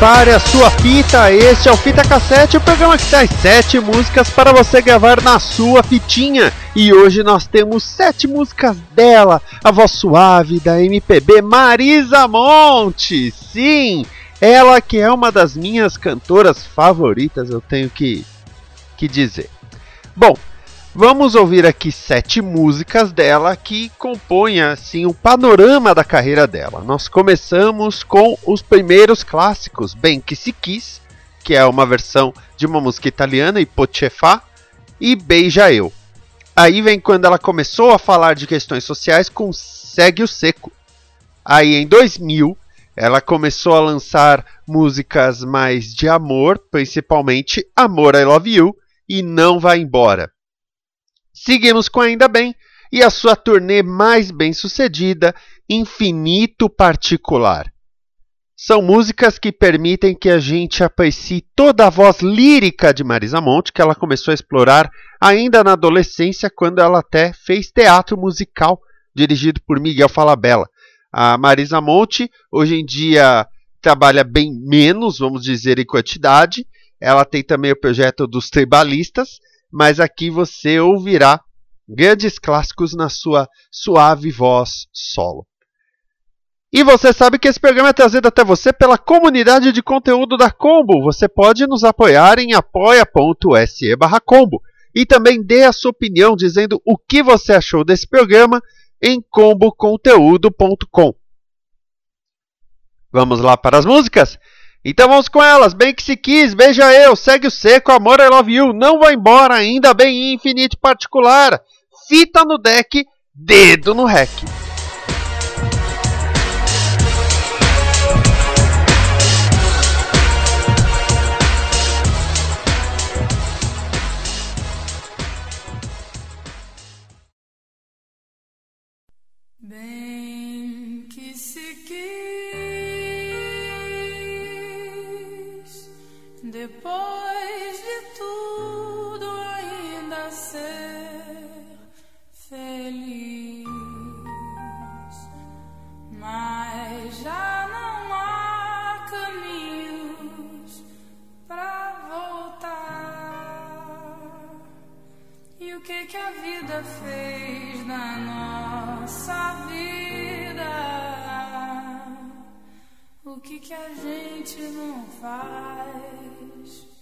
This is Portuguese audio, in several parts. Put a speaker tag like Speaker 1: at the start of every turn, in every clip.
Speaker 1: Prepare a sua fita, este é o Fita Cassete, o programa que traz sete músicas para você gravar na sua fitinha. E hoje nós temos sete músicas dela, a voz suave da MPB Marisa Monte. Sim, ela que é uma das minhas cantoras favoritas, eu tenho que, que dizer. Bom, Vamos ouvir aqui sete músicas dela que compõem assim o panorama da carreira dela. Nós começamos com os primeiros clássicos, Bem Que Se Quis, que é uma versão de uma música italiana, Ipotefá, e Beija Eu. Aí vem quando ela começou a falar de questões sociais com Segue o Seco. Aí em 2000 ela começou a lançar músicas mais de amor, principalmente Amor I Love You e Não Vai Embora. Seguimos com Ainda Bem e a sua turnê mais bem sucedida, Infinito Particular. São músicas que permitem que a gente aprecie toda a voz lírica de Marisa Monte, que ela começou a explorar ainda na adolescência, quando ela até fez teatro musical, dirigido por Miguel Falabella. A Marisa Monte, hoje em dia, trabalha bem menos, vamos dizer, em quantidade. Ela tem também o projeto dos tribalistas, mas aqui você ouvirá grandes clássicos na sua suave voz solo. E você sabe que esse programa é trazido até você pela comunidade de conteúdo da Combo. Você pode nos apoiar em apoia.se combo e também dê a sua opinião dizendo o que você achou desse programa em comboconteúdo.com. Vamos lá para as músicas? Então vamos com elas. Bem que se quis, beija eu, segue o seco, amor, I love you. Não vai embora, ainda bem infinito particular. Fita no deck, dedo no rec.
Speaker 2: Bem The boy wish.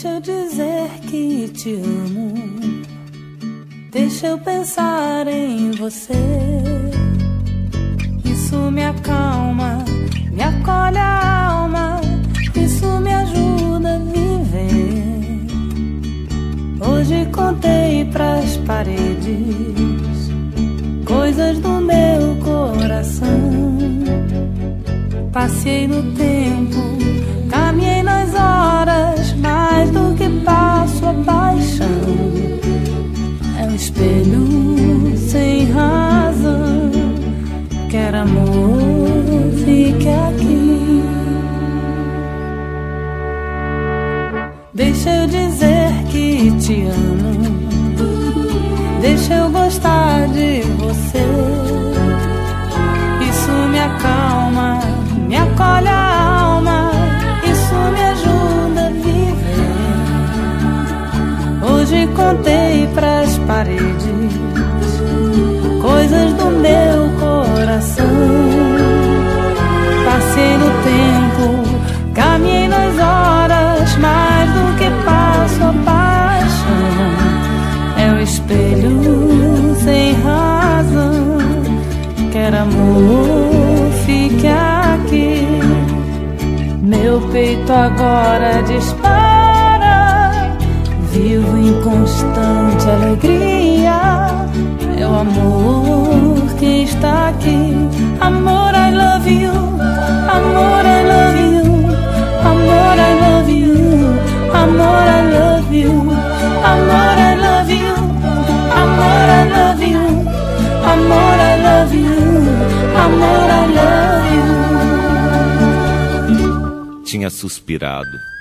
Speaker 2: Deixa eu
Speaker 3: dizer
Speaker 2: que te amo. Deixa eu pensar em você. Isso me acalma, me acolhe a alma. Isso me ajuda a viver. Hoje contei pras paredes coisas do meu coração. Passei no tempo, passo a paixão. É um espelho sem razão. Quer amor, fique aqui. Deixa eu dizer que te amo. Deixa eu gostar de meu coração. Passei no tempo, caminhei nas horas, mais do que passo a paixão. É o espelho sem razão. Quer amor, fique aqui. Meu peito agora dispara. Vivo em constante alegria. O amor está aqui. Amor, I love you. Amor, I love you. Amor, I love you. Amor, I love you. Amor, I love you. Amor, I love you. Amor, I love you. Amor, I love you.
Speaker 4: Tinha suspirado,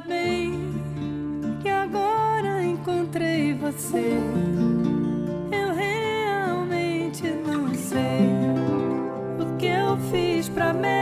Speaker 2: bem que agora encontrei você. Eu realmente não sei o que eu fiz pra merecer.